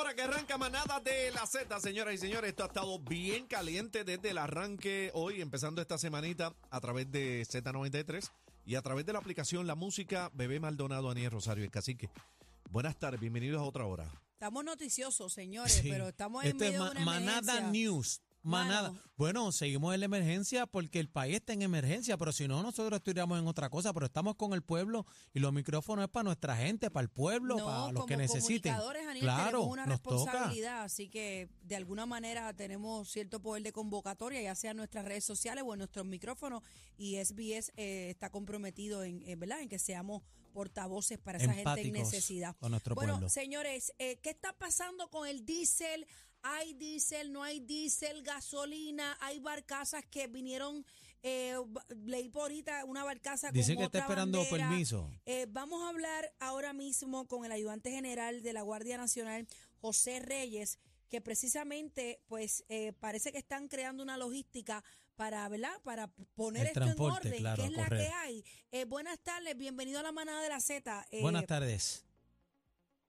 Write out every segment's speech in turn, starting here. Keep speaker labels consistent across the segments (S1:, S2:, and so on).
S1: hora que arranca manada de la Z, señoras y señores. Esto ha estado bien caliente desde el arranque hoy, empezando esta semanita a través de Z93 y a través de la aplicación La Música, Bebé Maldonado, Aniel Rosario, el cacique. Buenas tardes, bienvenidos a otra hora.
S2: Estamos noticiosos, señores,
S3: Sí.
S2: pero estamos en
S3: Esto es
S2: medio de una
S3: Manada
S2: emergencia.
S3: News. Manada.
S2: Mano.
S3: Bueno, seguimos en la emergencia porque el país está en emergencia, pero si no, nosotros estuviéramos en otra cosa, pero estamos con el pueblo y los micrófonos es para nuestra gente, para el pueblo,
S2: No,
S3: para los que necesiten.
S2: Aniel,
S3: Claro,
S2: tenemos una
S3: nos toca.
S2: responsabilidad, así que de alguna manera tenemos cierto poder de convocatoria, ya sea en nuestras redes sociales o en nuestros micrófonos, y SBS eh, está comprometido en, en, ¿verdad? en que seamos portavoces para esa gente en necesidad.
S3: con nuestro
S2: bueno,
S3: pueblo.
S2: señores, eh, ¿qué está pasando con el diésel? ¿Hay diésel? ¿No hay diésel? ¿Gasolina? ¿Hay barcazas que vinieron? Eh, leí por ahorita una barcaza
S3: Dice
S2: con
S3: que está esperando
S2: bandera.
S3: permiso.
S2: Eh, vamos a hablar ahora mismo con el ayudante general de la Guardia Nacional, José Reyes, que precisamente, pues, eh, parece que están creando una logística para, ¿verdad? Para poner
S3: El
S2: esto en orden,
S3: claro,
S2: que es la que hay. Eh, buenas tardes, bienvenido a la manada de la Z. Eh,
S3: Buenas tardes.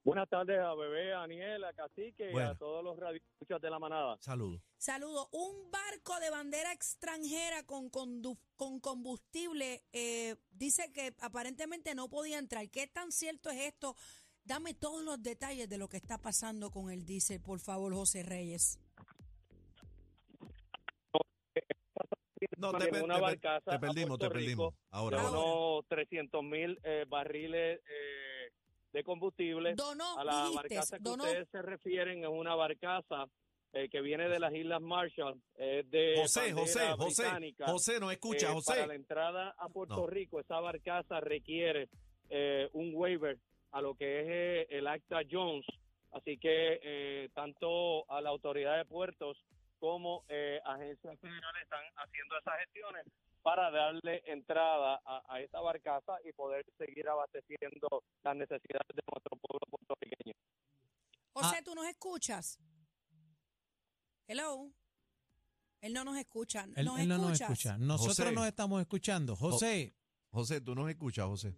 S4: Buenas tardes a Bebé, a Aniel, a Cacique y
S1: Bueno.
S4: a todos los radioescuchas de la manada.
S1: Saludos.
S2: Saludo. Un barco de bandera extranjera con, con combustible eh, dice que aparentemente no podía entrar. ¿Qué tan cierto es esto? Dame todos los detalles de lo que está pasando con el diésel, por favor, José Reyes.
S1: No, te, per-
S4: una
S1: te per-
S4: barcaza
S1: te
S4: a
S1: perdimos, te perdimos.
S4: Rico,
S1: Ahora,
S4: de
S1: ahora.
S4: unos 300 mil eh, barriles eh, de combustible.
S2: Donó,
S4: a la
S2: dijiste,
S4: barcaza que
S2: donó.
S4: ustedes se refieren es una barcaza eh, que viene de las Islas Marshall, es de
S1: José, José, José. José, nos escucha,
S4: Eh,
S1: José.
S4: Para la entrada a Puerto
S1: No.
S4: Rico, esa barcaza requiere eh, un waiver a lo que es eh, el Acta Jones. Así que eh, tanto a la autoridad de puertos como eh, agencias federales están haciendo esas gestiones para darle entrada a, a esta barcaza y poder seguir abasteciendo las necesidades de nuestro pueblo puertorriqueño.
S2: José,
S3: Ah.
S2: ¿tú nos escuchas? Hello. Él no nos escucha.
S3: Él,
S2: ¿Nos
S3: él no nos escucha. Nosotros
S1: José.
S3: nos estamos escuchando. José,
S1: José, tú nos escuchas, José.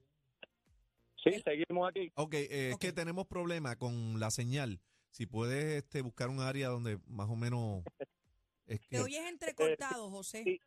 S4: Sí, seguimos aquí.
S1: Ok, eh, es que tenemos problema con la señal. Si puedes este, buscar un área donde más o menos... Es que,
S2: Te oyes entrecortado, José.
S4: sí.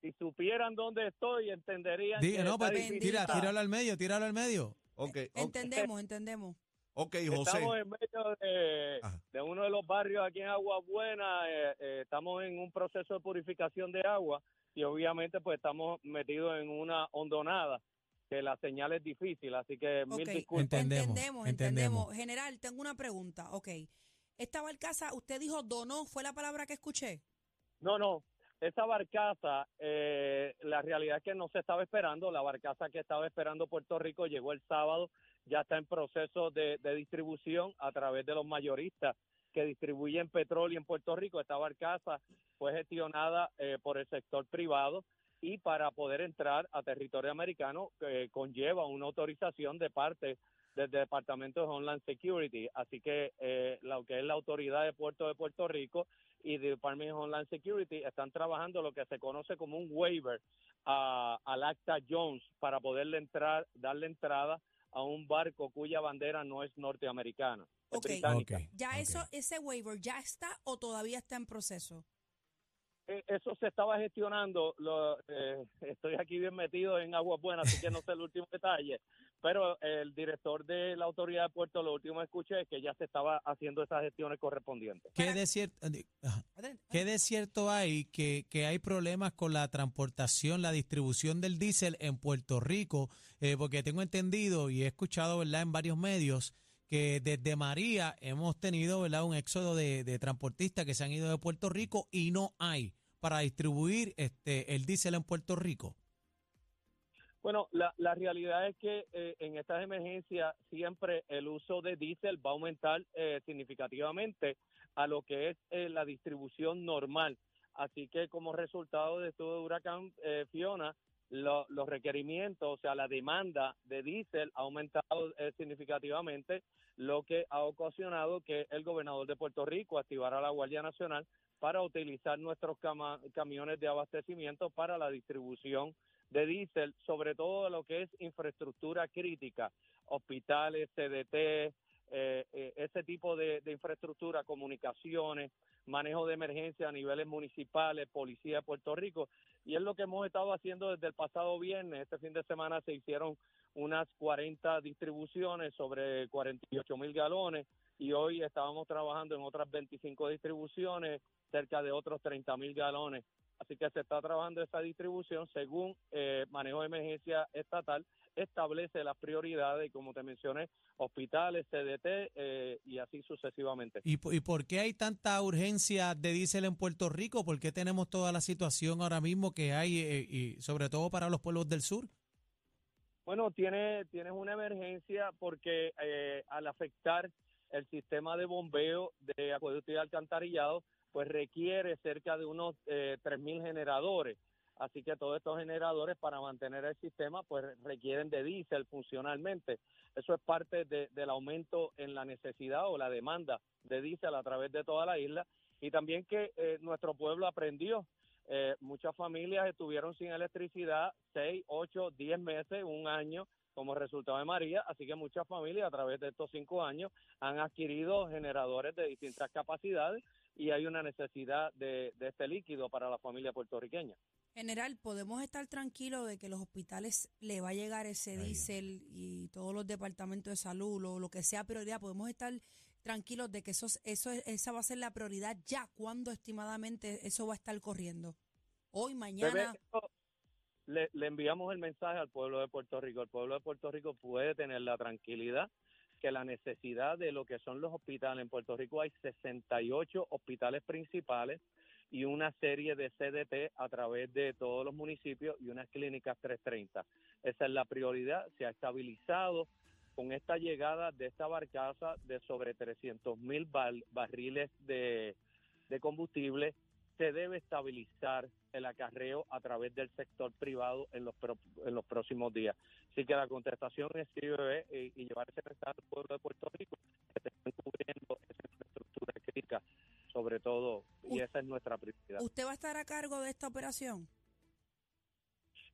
S4: Si supieran dónde estoy, entenderían
S3: di-
S4: que
S3: no, pues, tira, tíralo al medio, tíralo al medio.
S1: ok, ok,
S2: Entendemos, entendemos.
S1: ok, José.
S4: Estamos en medio de, de uno de los barrios aquí en Agua Buena. eh, eh, estamos en un proceso de purificación de agua y obviamente pues estamos metidos en una hondonada que la señal es difícil, así que mil
S2: Ok.
S4: disculpas.
S3: Entendemos,
S2: entendemos,
S3: entendemos.
S2: entendemos. General, tengo una pregunta. Ok. Esta barcaza, usted dijo donó, ¿fue la palabra que escuché?
S4: No, no. Esa barcaza, eh, la realidad es que no se estaba esperando. La barcaza que estaba esperando Puerto Rico llegó el sábado, ya está en proceso de, distribución a través de los mayoristas que distribuyen petróleo en Puerto Rico. Esta barcaza fue gestionada eh, por el sector privado y para poder entrar a territorio americano eh, conlleva una autorización de parte del Departamento de Homeland Security. Así que eh, lo que es la autoridad de puerto de Puerto Rico y the Department of Homeland Security están trabajando lo que se conoce como un waiver a- al Acta Jones para poderle entrar, darle entrada a un barco cuya bandera no es norteamericana, es británica.
S3: Ok,
S2: ¿Ya eso, ese waiver ya está o todavía está en proceso?
S4: Eh, Eso se estaba gestionando, lo, eh, estoy aquí bien metido en aguas buenas, así que no sé el último detalle, pero el director de la autoridad de puerto, lo último que escuché es que ya se estaba haciendo esas gestiones correspondientes.
S3: ¿Qué de cierto.
S2: Adelante.
S3: ¿Qué de cierto hay que, que hay problemas con la transportación, la distribución del diésel en Puerto Rico? Eh, porque tengo entendido y he escuchado ¿verdad? en varios medios que desde María hemos tenido ¿verdad? un éxodo de, de transportistas que se han ido de Puerto Rico y no hay para distribuir este el diésel en Puerto Rico.
S4: Bueno, la, la realidad es que eh, en estas emergencias siempre el uso de diésel va a aumentar eh, significativamente a lo que es eh, la distribución normal. Así que como resultado de este huracán eh, Fiona, lo- los requerimientos, o sea, la demanda de diésel ha aumentado significativamente, lo que ha ocasionado que el gobernador de Puerto Rico activara la Guardia Nacional para utilizar nuestros camiones de abastecimiento para la distribución de diésel, sobre todo lo que es infraestructura crítica, hospitales, CDT, eh, eh, ese tipo de, de infraestructura, comunicaciones, manejo de emergencia a niveles municipales, policía de Puerto Rico, y es lo que hemos estado haciendo desde el pasado viernes. Este fin de semana se hicieron unas 40 distribuciones sobre 48 mil galones y hoy estábamos trabajando en otras 25 distribuciones, cerca de otros 30 mil galones. Así que se está trabajando esa distribución según eh, manejo de emergencia estatal, establece las prioridades y como te mencioné, hospitales, CDT eh, y así sucesivamente.
S3: ¿Y, ¿Y por qué hay tanta urgencia de diésel en Puerto Rico? ¿Por qué tenemos toda la situación ahora mismo que hay, eh, y sobre todo para los pueblos del sur?
S4: Bueno, tiene, tienes una emergencia porque eh, al afectar el sistema de bombeo de acueducto y alcantarillado, pues requiere cerca de unos eh, 3.000 generadores. Así que todos estos generadores para mantener el sistema pues requieren de diésel funcionalmente. Eso es parte de- del aumento en la necesidad o la demanda de diésel a través de toda la isla y también que eh, nuestro pueblo aprendió. Eh, muchas familias estuvieron sin electricidad 6, 8, 10 meses, un año como resultado de María, así que muchas familias a través de estos cinco años han adquirido generadores de distintas capacidades y hay una necesidad de, de este líquido para la familia puertorriqueña.
S2: General, ¿podemos estar tranquilos de que los hospitales le va a llegar ese diésel y todos los departamentos de salud, lo, lo que sea prioridad, podemos estar tranquilos de que eso, es- eso, es- esa va a ser la prioridad ya? ¿Cuándo estimadamente eso va a estar corriendo? Hoy,
S4: Bebé,
S2: mañana.
S4: esto le, le enviamos el mensaje al pueblo de Puerto Rico. El pueblo de Puerto Rico puede tener la tranquilidad que la necesidad de lo que son los hospitales en Puerto Rico hay 68 hospitales principales y una serie de CDT a través de todos los municipios y unas clínicas 330. Esa es la prioridad, se ha estabilizado con esta llegada de esta barcaza de sobre 300 mil barriles de, de combustible, se debe estabilizar el acarreo a través del sector privado en los, pro- en los próximos días. Así que la contestación es sí, bebé, y, y llevar ese mensaje al pueblo de Puerto Rico que se estén cubriendo esa infraestructura crítica, sobre todo, y esa es nuestra prioridad.
S2: ¿Usted va a estar a cargo de esta operación?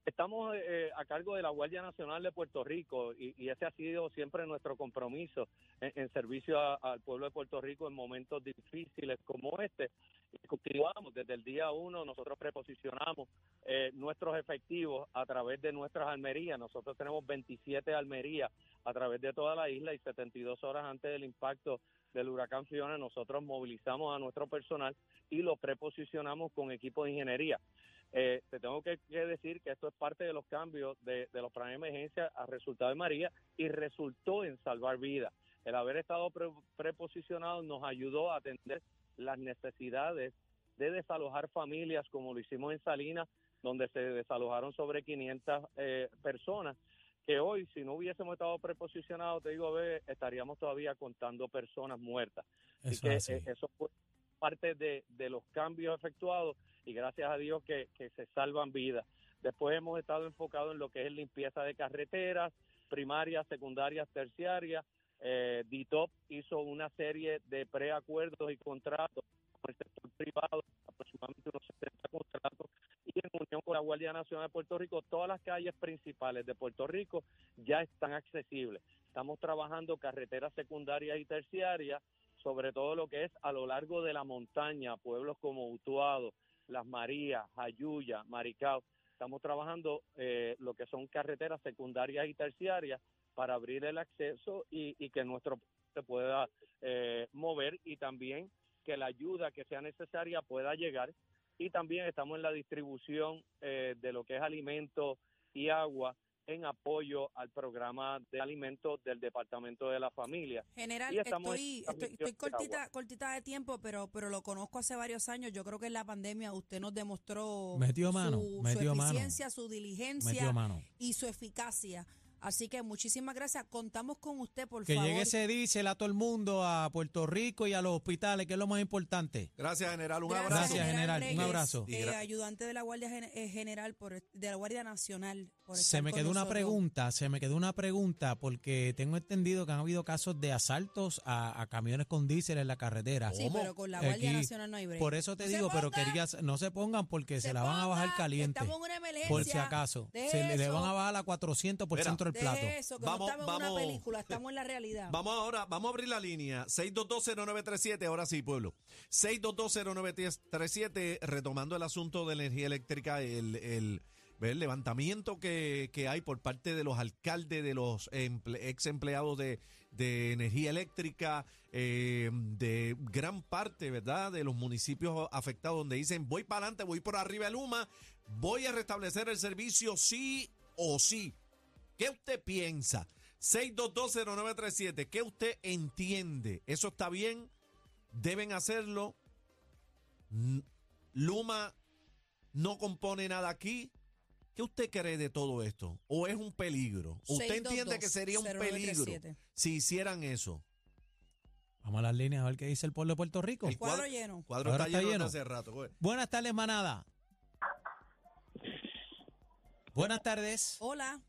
S4: Estamos eh, a cargo de la Guardia Nacional de Puerto Rico y, y ese ha sido siempre nuestro compromiso en, en servicio a- al pueblo de Puerto Rico en momentos difíciles como este. Y continuamos desde el día uno, nosotros preposicionamos eh, nuestros efectivos a través de nuestras almerías. Nosotros tenemos 27 almerías a través de toda la isla y 72 horas antes del impacto del huracán Fiona, nosotros movilizamos a nuestro personal y lo preposicionamos con equipo de ingeniería. Eh, te tengo que, que decir que esto es parte de los cambios de, de los planes de emergencia a resultado de María y resultó en salvar vidas. El haber estado pre- preposicionado nos ayudó a atender las necesidades de desalojar familias como lo hicimos en Salinas, donde se desalojaron sobre 500 eh, personas, que hoy si no hubiésemos estado preposicionados, te digo, ve, estaríamos todavía contando personas muertas. Así
S3: Eso
S4: que
S3: así.
S4: eh, eso fue parte de, de los cambios efectuados y gracias a Dios que, que se salvan vidas. Después hemos estado enfocados en lo que es limpieza de carreteras, primarias, secundarias, terciarias. Eh, DITOP hizo una serie de preacuerdos y contratos con el sector privado, aproximadamente unos 70 contratos, y en unión con la Guardia Nacional de Puerto Rico, todas las calles principales de Puerto Rico ya están accesibles. Estamos trabajando carreteras secundarias y terciarias, sobre todo lo que es a lo largo de la montaña, pueblos como Utuado, Las Marías, Jayuya, Maricao. Estamos trabajando eh, lo que son carreteras secundarias y terciarias para abrir el acceso y, y que nuestro pueblo se pueda eh, mover y también que la ayuda que sea necesaria pueda llegar. Y también estamos en la distribución eh, de lo que es alimento y agua en apoyo al programa de alimentos del Departamento de la Familia.
S2: General, estoy, estoy, estoy
S4: transmisión de
S2: cortita, cortita de tiempo, pero, pero lo conozco hace varios años. Yo creo que en la pandemia usted nos demostró
S3: Metió mano,
S2: su,
S3: metió
S2: su
S3: mano.
S2: eficiencia, su diligencia
S3: Metió mano.
S2: y su eficacia. Así que muchísimas gracias. Contamos con usted, por
S3: Que
S2: favor.
S3: llegue ese diésel a todo el mundo, a Puerto Rico y a los hospitales, que es lo más importante.
S1: Gracias, general. Un
S2: Gracias,
S1: abrazo.
S3: Gracias, general. Un abrazo.
S2: Eh, ayudante de la Guardia eh, General, por, de la Guardia Nacional. por
S3: Se me quedó una
S2: nosotros.
S3: pregunta, se me quedó una pregunta, porque tengo entendido que han habido casos de asaltos a, a camiones con diésel en la carretera.
S2: Sí, pero con la Guardia
S3: Aquí,
S2: Nacional no hay break.
S3: Por eso te digo, pero querías, no se pongan porque se,
S2: se
S3: la van a bajar caliente.
S2: Estamos en una emergencia.
S3: Por si acaso. Se le, van a bajar a 400 por
S1: Mira,
S3: centro el plato.
S2: De eso, que
S1: Vamos-
S2: no estamos en
S1: vamos-
S2: una película, estamos en la realidad.
S1: Vamos ahora, vamos a abrir la línea. 6220937, ahora sí, pueblo. 6220937, retomando el asunto de la energía eléctrica, el, el, el levantamiento que, que hay por parte de los alcaldes, de los emple- ex empleados de, de energía eléctrica, eh, de gran parte, ¿verdad?, de los municipios afectados, donde dicen, voy para adelante, voy por arriba de Luma, voy a restablecer el servicio sí o sí. ¿Qué usted piensa? 6220937, ¿qué usted entiende? ¿Eso está bien? ¿Deben hacerlo? ¿Luma no compone nada aquí? ¿Qué usted cree de todo esto? ¿O es un peligro? ¿Usted entiende que sería un peligro
S2: 622-0937.
S1: si hicieran eso?
S3: Vamos a las líneas a ver qué dice el pueblo de Puerto Rico.
S1: El
S2: Cuadro
S1: cuadro,
S2: lleno.
S1: cuadro
S3: Cuadro
S1: está,
S3: está
S1: lleno,
S3: lleno.
S1: hace rato. güey.
S3: Buenas tardes, manada. Buenas tardes.
S2: Hola.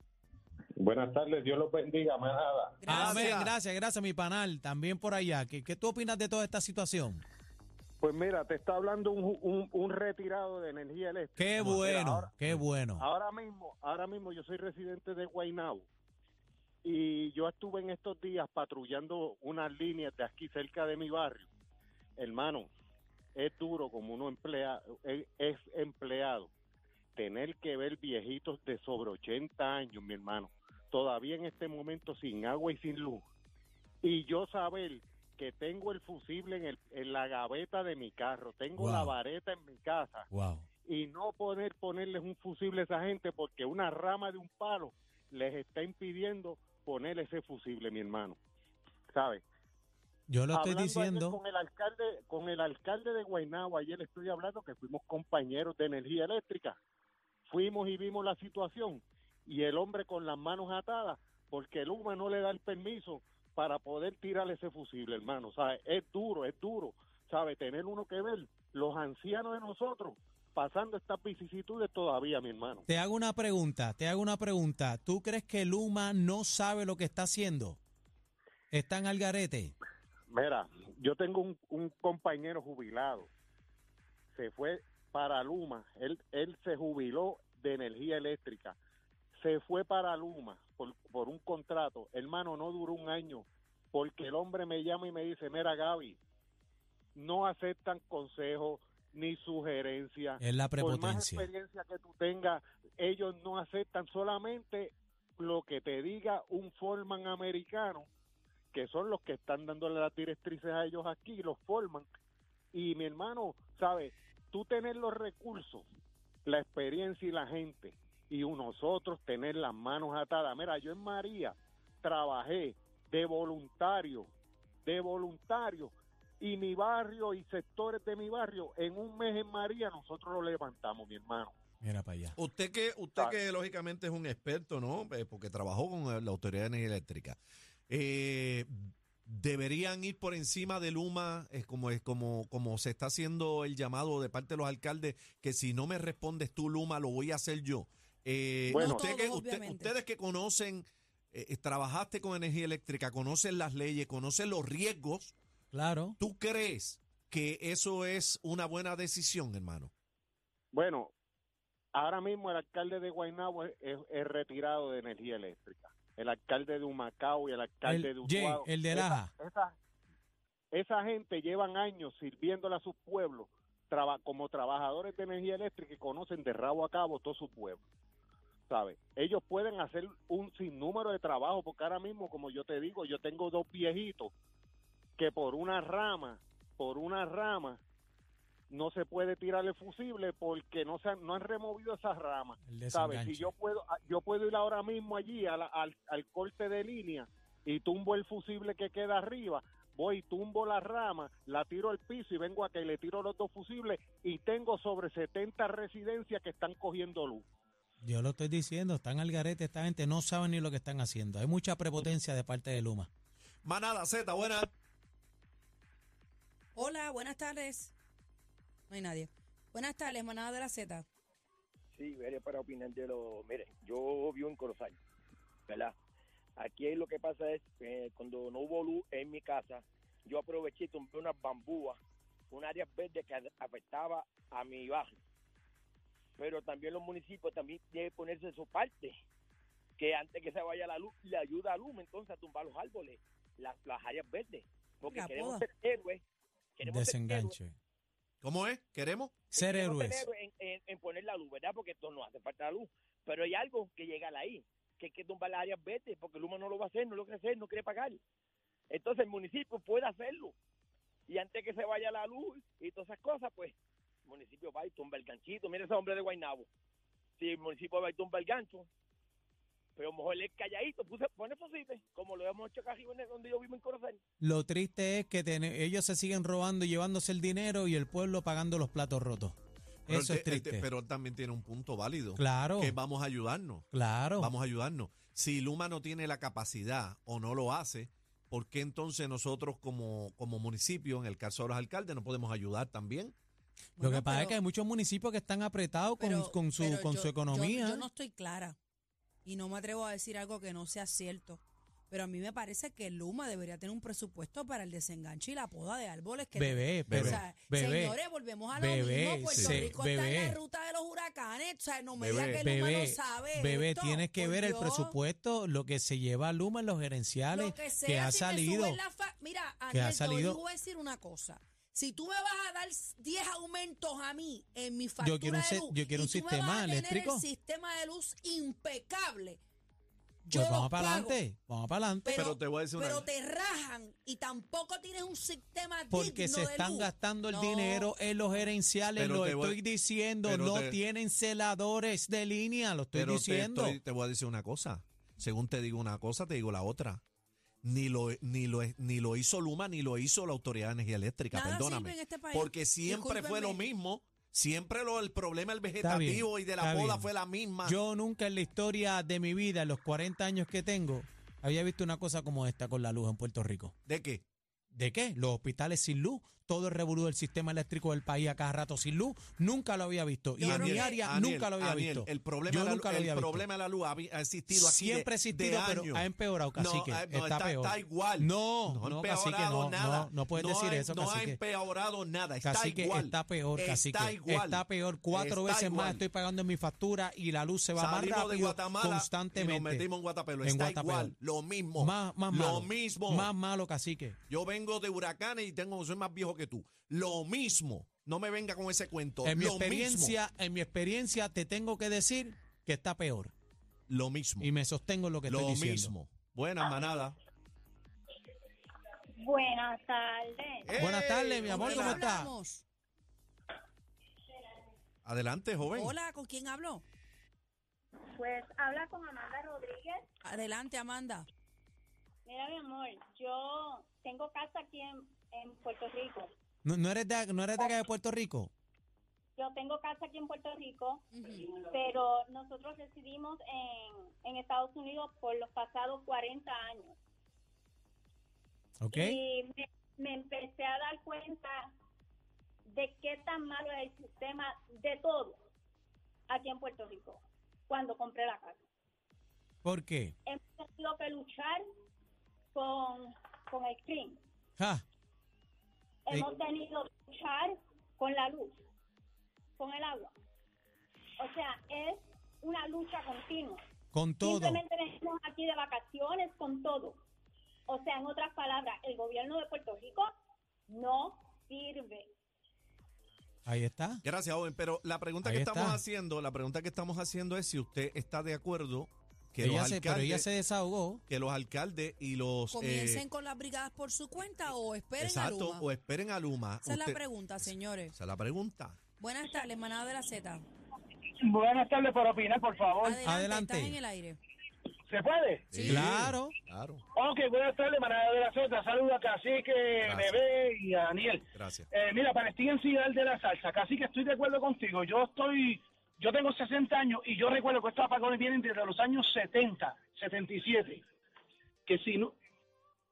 S5: Buenas tardes, Dios los bendiga, manada.
S2: Gracias.
S3: Amén, gracias, gracias, mi panal. También por allá. ¿Qué, qué tú opinas de toda esta situación?
S5: Pues mira, te está hablando un, un, un retirado de energía eléctrica.
S3: Qué
S5: Mira,
S3: bueno,
S5: ahora,
S3: qué bueno.
S5: ahora mismo, ahora mismo yo soy residente de Guaynabo y yo estuve en estos días patrullando unas líneas de aquí cerca de mi barrio. Hermano, es duro como uno emplea, es, es empleado tener que ver viejitos de sobre 80 años, mi hermano, todavía en este momento sin agua y sin luz. Y yo saber que tengo el fusible en, el, en la gaveta de mi carro, tengo
S3: Wow.
S5: la vareta en mi casa
S3: Wow.
S5: y no poder ponerles un fusible a esa gente porque una rama de un palo les está impidiendo poner ese fusible, mi hermano. ¿Sabes?
S3: Yo lo estoy
S5: Hablando
S3: diciendo.
S5: con el alcalde, con el alcalde de Guaynabo, ayer estoy hablando que fuimos compañeros de energía eléctrica. Fuimos y vimos la situación y el hombre con las manos atadas porque el UMA no le da el permiso para poder tirar ese fusible, hermano. ¿Sabes? Es duro, es duro. ¿Sabe? Tener uno que ver los ancianos de nosotros pasando estas vicisitudes todavía, mi hermano.
S3: Te hago una pregunta, te hago una pregunta. ¿Tú crees que Luma no sabe lo que está haciendo? ¿Están al garete?
S5: Mira, yo tengo un, un compañero jubilado. Se fue para Luma. Él, él se jubiló de energía eléctrica. Se fue para Luma por, por un contrato. Hermano, no duró un año. Porque el hombre me llama y me dice, mira Gaby, no aceptan consejos ni sugerencias.
S3: Es la
S5: Por más
S3: prepotencia.
S5: experiencia que tú tengas, ellos no aceptan solamente lo que te diga un foreman americano, que son los que están dándole las directrices a ellos aquí, los forman. Y mi hermano, ¿sabes? Tú tener los recursos, la experiencia y la gente, y nosotros tener las manos atadas. Mira, yo en María trabajé de voluntario, de voluntario, y mi barrio y sectores de mi barrio, en un mes en María, nosotros lo levantamos, mi hermano.
S3: Mira para allá.
S1: Usted que, usted
S5: Sabe.
S1: que lógicamente es un experto, ¿no? Eh, Porque trabajó con la Autoridad de Energía Eléctrica. Eh, deberían ir por encima de Luma, es como, es como, como se está haciendo el llamado de parte de los alcaldes, que si no me respondes tú, Luma, lo voy a hacer yo. Eh,
S5: Bueno.
S1: usted que- ustedes que conocen, eh, eh, trabajaste con energía eléctrica, conocen las leyes, conocen los riesgos,
S3: Claro.
S1: ¿tú crees que eso es una buena decisión, hermano?
S5: Bueno, ahora mismo el alcalde de Guaynabo es, es- es retirado de energía eléctrica. El alcalde de Humacao y el alcalde
S3: El-
S5: de
S3: Jay,
S5: Utuado.
S3: el de
S5: Esa-
S3: Laja.
S5: Esa, esa gente llevan años sirviéndole a sus pueblos traba- como trabajadores de energía eléctrica y conocen de rabo a cabo todos sus pueblos. ¿Sabes? Ellos pueden hacer un sinnúmero de trabajo porque ahora mismo, como yo te digo, yo tengo dos viejitos que por una rama, por una rama, no se puede tirar el fusible porque no se han, no han removido esas ramas. ¿Sabes? Si yo puedo, ah, yo puedo ir ahora mismo allí a la- al, al corte de línea y tumbo el fusible que queda arriba, voy, tumbo la rama, la tiro al piso y vengo a que le tiro los dos fusibles y tengo sobre 70 residencias que están cogiendo luz.
S3: Yo lo estoy diciendo, están al garete, esta gente no sabe ni lo que están haciendo. Hay mucha prepotencia de parte de Luma.
S1: Manada Z, buena.
S2: Hola, buenas tardes. No hay nadie. Buenas tardes, manada de la Z.
S6: Sí, veré para opinar de lo... Mire, yo vivo en Corozal, ¿verdad? Aquí lo que pasa es que cuando no hubo luz en mi casa, yo aproveché y tomé unas bambúas, un área verde que afectaba a mi barrio. Pero también los municipios también que ponerse su parte. que antes que se vaya la luz, le ayuda a Luma entonces a tumbar los árboles, las, las áreas verdes. Porque
S2: La
S6: queremos
S2: poda.
S6: ser héroes. queremos ser héroes,
S3: Desenganche.
S1: ¿Cómo es? ¿Queremos?
S3: Ser
S6: queremos ser
S3: héroes.
S6: en, en- en poner la luz, ¿verdad? Porque esto no hace falta la luz. Pero hay algo que llega ahí, que hay que tumbar las áreas verdes, porque Luma no lo va a hacer, no lo quiere hacer, no quiere pagar. Entonces el municipio puede hacerlo. Y antes que se vaya la luz y todas esas cosas, pues municipio va y tumba el ganchito. Mira ese hombre de Guaynabo. Si el municipio va y tumba el gancho, pero mejor él calladito, puse, pone fósiles, como lo hemos hecho acá arriba el- donde yo vivo en Corozal.
S3: Lo triste es que ellos se siguen robando y llevándose el dinero y el pueblo pagando los platos rotos.
S1: Pero
S3: Eso es triste.
S1: pero él también tiene un punto válido.
S3: Claro,
S1: Que vamos a ayudarnos.
S3: claro.
S1: Vamos a ayudarnos. Si Luma no tiene la capacidad o no lo hace, ¿por qué entonces nosotros como, como municipio, en el caso de los alcaldes, no podemos ayudar también?
S3: Lo que
S2: Bueno,
S3: pasa es
S2: pero-
S3: que hay muchos municipios que están apretados con,
S2: pero-
S3: con su,
S2: pero
S3: con
S2: yo-
S3: su
S2: yo-
S3: economía.
S2: Yo, no estoy clara y no me atrevo a decir algo que no sea cierto. Pero a mí me parece que Luma debería tener un presupuesto para el desenganche y la poda de árboles. Que
S3: Bebé,
S2: o
S3: pero,
S2: sea,
S3: bebé,
S2: señores, volvemos a lo
S3: bebé,
S2: mismo. Puerto
S3: sí,
S2: Rico está en
S3: bebé.
S2: la ruta de los huracanes. O sea, no me
S1: Bebé,
S2: diga que Luma
S3: bebé,
S2: no sabe
S3: bebé,
S2: esto,
S3: tienes que ver el
S2: Dios.
S3: presupuesto, lo que se lleva Luma en los gerenciales,
S2: Lo que, sea,
S3: que ha
S2: si
S3: salido.
S2: fa- Mira,
S3: que ha
S2: Aniel, te voy-
S3: salido-
S2: voy a decir una cosa. Si tú me vas a dar 10 aumentos a mí en mi factura
S3: quiero un
S2: de
S3: se-
S2: luz
S3: yo quiero
S2: y
S3: un
S2: me vas
S3: sistema
S2: a tener
S3: eléctrico.
S2: el sistema de luz impecable, yo
S3: Pues vamos para adelante, vamos para adelante.
S2: Pero,
S1: Pero te voy a decir una-
S2: pero te rajan y tampoco tienes un sistema
S3: Porque
S2: digno
S3: se
S2: de
S3: están
S2: luz.
S3: gastando el
S2: No.
S3: dinero en los gerenciales,
S1: Pero
S3: lo
S1: te voy-
S3: estoy diciendo,
S1: pero
S3: no
S1: te-
S3: tienen celadores de línea, lo estoy
S1: Pero te,
S3: diciendo.
S1: estoy- te voy a decir una cosa. Según te digo una cosa, te digo la otra. Ni lo, ni lo, ni lo hizo Luma, ni lo hizo la Autoridad de Energía Eléctrica,
S2: Nada
S1: perdóname.
S2: sirve en este país.
S1: Porque siempre fue lo mismo. Siempre lo, el problema del
S3: bien,
S1: vegetativo y de la
S3: bien.
S1: fue la misma.
S3: Yo nunca en la historia de mi vida, en los 40 años que tengo, había visto una cosa como esta con la luz en Puerto Rico.
S1: ¿De qué?
S3: ¿De qué? Los hospitales sin luz, todo el revolú del sistema eléctrico del país a cada rato sin luz, nunca lo había visto. Y en mi área
S1: Aniel,
S3: nunca lo había
S1: Aniel,
S3: visto.
S1: El problema,
S3: Yo
S1: la,
S3: nunca lo
S1: el
S3: había visto.
S1: problema de la luz había- ha existido aquí
S3: Siempre ha existido,
S1: de
S3: pero
S1: años.
S3: ha empeorado, cacique.
S1: No, eh, no,
S3: está, peor.
S1: está igual.
S3: No,
S1: no, ha
S3: no,
S1: nada.
S3: no, no puedes decir eso,
S1: No ha empeorado nada, está
S3: Cacique,
S1: igual.
S3: está peor,
S1: Está
S3: cacique.
S1: igual.
S3: Está peor. Cuatro
S1: Está
S3: veces más estoy pagando en mi factura y la luz se va
S1: Salimos
S3: más
S1: de
S3: rápido
S1: y
S3: constantemente.
S1: nos metimos en Guatapelo.
S3: En
S1: Está
S3: Guatapelo.
S1: igual, lo mismo.
S3: Más, más
S1: lo
S3: malo.
S1: mismo.
S3: Más malo, cacique.
S1: Yo vengo de huracanes y tengo, soy más viejo que tú. Lo mismo. No me venga con ese cuento.
S3: En mi
S1: lo
S3: experiencia, en mi experiencia te tengo que decir que está peor.
S1: Lo mismo.
S3: Y me sostengo en lo que
S1: lo
S3: estoy diciendo.
S1: mismo. Buenas, manada.
S7: Buenas tardes.
S1: ¡Ey!
S3: Buenas tardes, mi amor,
S2: ¿Con
S3: ¿cómo
S2: quién
S3: está?
S2: hablamos?
S1: Adelante, joven.
S2: Hola, ¿con quién hablo?
S7: Pues habla con Amanda Rodríguez.
S2: Adelante, Amanda.
S7: Mira, mi amor, yo tengo casa aquí en, en Puerto Rico.
S3: ¿No, no eres de, ¿No eres de acá de Puerto Rico?
S7: Yo tengo casa aquí en Puerto Rico, pero nosotros residimos en, en Estados Unidos por los pasados 40 años.
S3: ¿Ok?
S7: Y me, me empecé a dar cuenta de qué tan malo es el sistema de todo aquí en Puerto Rico cuando compré la casa.
S3: ¿Por qué?
S7: hemos tenido que luchar con, con el crimen.
S3: Ja,
S7: Hemos tenido que luchar con la luz, con el agua. O sea, es una lucha continua.
S3: con todo.
S7: Simplemente venimos aquí de vacaciones con todo. O sea, en otras palabras, el gobierno de Puerto Rico no sirve.
S3: Ahí está.
S1: Gracias, joven. Pero la pregunta
S3: Ahí
S1: que estamos haciendo, la pregunta que estamos haciendo es si usted está de acuerdo que
S3: Ella
S1: los
S3: se, pero
S1: alcaldes,
S3: ella se desahogó.
S1: que los alcaldes y los
S2: ¿Comiencen
S1: eh,
S2: con las brigadas por su cuenta o esperen
S1: exacto
S2: a Luma?
S1: o esperen a Luma.
S2: Esa es la pregunta, señores.
S1: Esa es la pregunta.
S2: Buenas tardes, manada de la Z.
S8: Buenas tardes, por opinar, por favor.
S2: Adelante,
S3: Adelante.
S2: estás en el aire.
S8: ¿Se puede?
S2: Sí.
S3: Claro.
S1: Claro.
S8: Ok, buenas tardes, manada de la Z. Saludos a Cacique. Bebé y a Daniel.
S1: Gracias.
S8: Eh, mira, Palestina en de la salsa. Cacique, estoy de acuerdo contigo. Yo estoy, yo tengo 60 años y yo recuerdo que estos apagones vienen desde los años 70, 77. Que si no,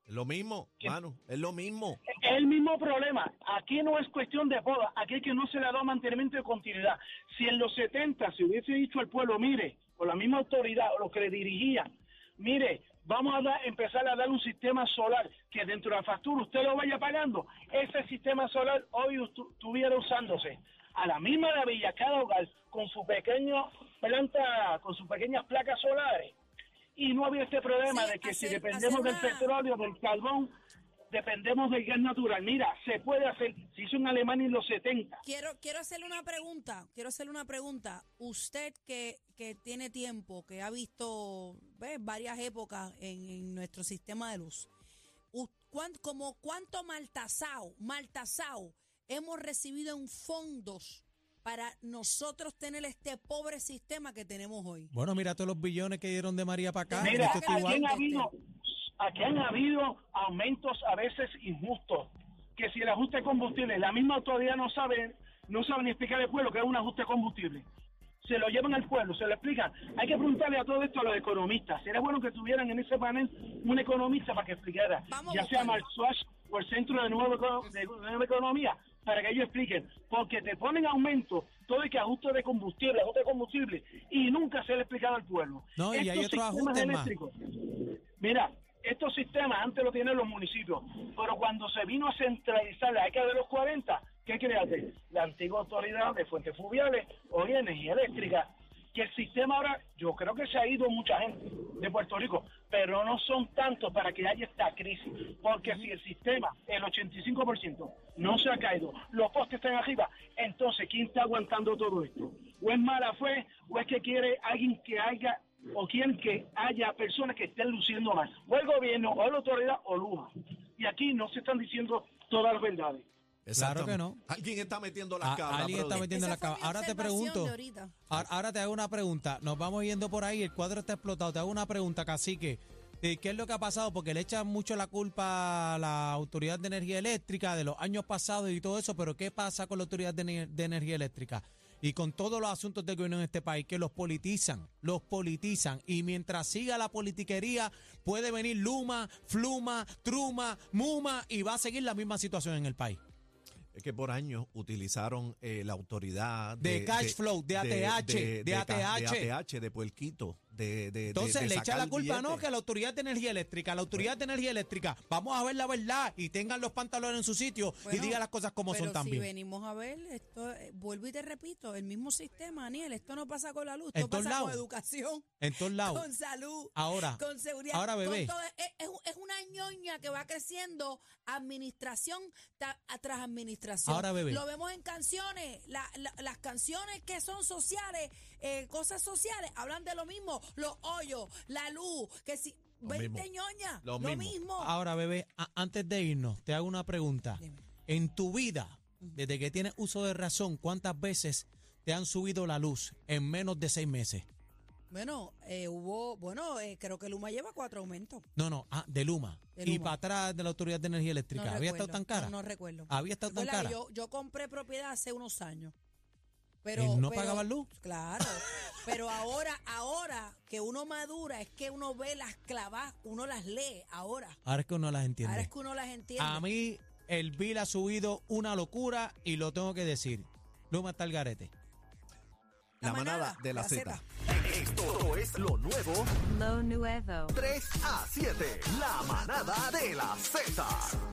S1: Es lo mismo,
S8: ¿Qué?
S1: mano. Es lo mismo.
S8: Es el mismo problema. Aquí no es cuestión de poda, aquí es que no se le ha dado mantenimiento de continuidad. Si en los 70 se hubiese dicho al pueblo, mire, con la misma autoridad o los que le dirigían, mire, vamos a empezar a dar un sistema solar que dentro de la factura usted lo vaya pagando, ese sistema solar hoy estu- estuviera usándose a la misma maravilla cada hogar con su pequeño planta, con sus pequeñas placas solares y no había este problema
S2: Sí,
S8: de que si dependemos del petróleo, del carbón, dependemos del gas natural. Mira, se puede hacer, se hizo en Alemania en los 70.
S2: Quiero, quiero hacerle una pregunta, quiero hacerle una pregunta. Usted que, que tiene tiempo, que ha visto ¿ves? varias épocas en, en nuestro sistema de luz, como cuánto maltasao, maltasao hemos recibido en fondos para nosotros tener este pobre sistema que tenemos hoy.
S3: Bueno, mira todos los billones que dieron de María para acá.
S8: Mira,
S3: Esto está
S8: aquí
S3: igual.
S8: han habido, aquí han habido aumentos a veces injustos. Que si el ajuste de combustible, la misma autoridad no sabe, no sabe ni explicar al pueblo que es un ajuste de combustible. Se lo llevan al pueblo, se lo explican. Hay que preguntarle a todo esto a los economistas. Sería bueno que tuvieran en ese panel un economista para que explicara,
S2: Vamos
S8: ya sea Schwartz o el Centro de Nueva, de Nueva Economía, para que ellos expliquen. Porque te ponen aumento, todo y que ajuste de combustible, ajuste de combustible, y nunca se le explicado al pueblo.
S3: No, y hay
S8: Estos
S3: otros
S8: sistemas
S3: ajustes más.
S8: eléctricos, Mira, estos sistemas antes lo tienen los municipios, pero cuando se vino a centralizar la década de los 40, ¿qué creaste? La antigua autoridad de fuentes fluviales de energía eléctrica. Que el sistema ahora, yo creo que se ha ido mucha gente de Puerto Rico, pero no son tantos para que haya esta crisis. Porque si el sistema, el 85%, no se ha caído, los postes están arriba, entonces, ¿quién está aguantando todo esto? ¿O es mala fe? ¿O es que quiere alguien que haya o quieren que haya personas que estén luciendo mal, o el gobierno, o la autoridad, o Luma. Y aquí no se están diciendo todas las verdades.
S3: Claro que no.
S1: Alguien está metiendo las cabras.
S3: alguien está metiendo Ahora te pregunto. Ahora, ahora te hago una pregunta. Nos vamos yendo por ahí. El cuadro está explotado. Te hago una pregunta, cacique. Eh, ¿Qué es lo que ha pasado? Porque le echan mucho la culpa a la Autoridad de Energía Eléctrica de los años pasados y todo eso, pero ¿qué pasa con la Autoridad de, Ener- de Energía Eléctrica? Y con todos los asuntos de gobierno en este país, que los politizan, los politizan. Y mientras siga la politiquería, puede venir Luma, Fluma, Truma, Muma y va a seguir la misma situación en el país.
S1: Es que por años utilizaron eh, la autoridad
S3: De cash flow, de ATH, de
S1: ca-
S3: ATH.
S1: de ATH, de puerquito, de, de- de-
S3: Entonces
S1: de
S3: le echa la culpa, no, que la Autoridad de Energía Eléctrica, la Autoridad de Energía Eléctrica, vamos a ver la verdad y tengan los pantalones en su sitio y
S2: Bueno,
S3: diga las cosas como
S2: pero
S3: son también.
S2: si venimos a ver, esto, eh, vuelvo y te repito, el mismo sistema, Daniel, esto no pasa con la luz,
S3: En
S2: esto
S3: todos
S2: pasa con
S3: lados.
S2: educación,
S3: En todos lados.
S2: con salud,
S3: Ahora,
S2: con seguridad.
S3: ahora,
S2: con
S3: bebé.
S2: todo. es, es- es una ñoña que va creciendo administración ta- tras administración.
S3: Ahora, bebé.
S2: Lo vemos en canciones, la- la- las canciones que son sociales, eh, cosas sociales, hablan de lo mismo, los hoyos, la luz, que si...
S1: Lo
S2: 20
S1: mismo.
S2: ñoñas,
S1: Lo
S2: lo,
S1: mismo.
S2: mismo.
S3: ahora, bebé, antes de irnos, te hago una pregunta.
S2: Dime.
S3: En tu vida, desde que tienes uso de razón, ¿cuántas veces te han subido la luz en menos de seis meses?
S2: Bueno, eh, hubo, bueno, eh, creo que Luma lleva cuatro aumentos.
S3: No, no, ah, de Luma.
S2: De
S3: Y para atrás de la Autoridad de Energía Eléctrica.
S2: No
S3: ¿Había
S2: recuerdo,
S3: estado tan cara?
S2: No, no recuerdo.
S3: ¿Había estado tan cara?
S2: Yo, yo compré propiedad hace unos años. Pero,
S3: ¿Y no
S2: pero-
S3: pagaban luz?
S2: Claro. pero ahora, ahora que uno madura, es que uno ve las clavas, uno las lee ahora.
S3: Ahora es que uno las entiende.
S2: Ahora es que uno las entiende.
S3: A mí el bill ha subido una locura y lo tengo que decir. Luma está el garete.
S1: La manada de la Z.
S2: Zeta.
S9: Esto es lo nuevo
S10: Lo nuevo.
S9: 3 a 7. La manada de la Z.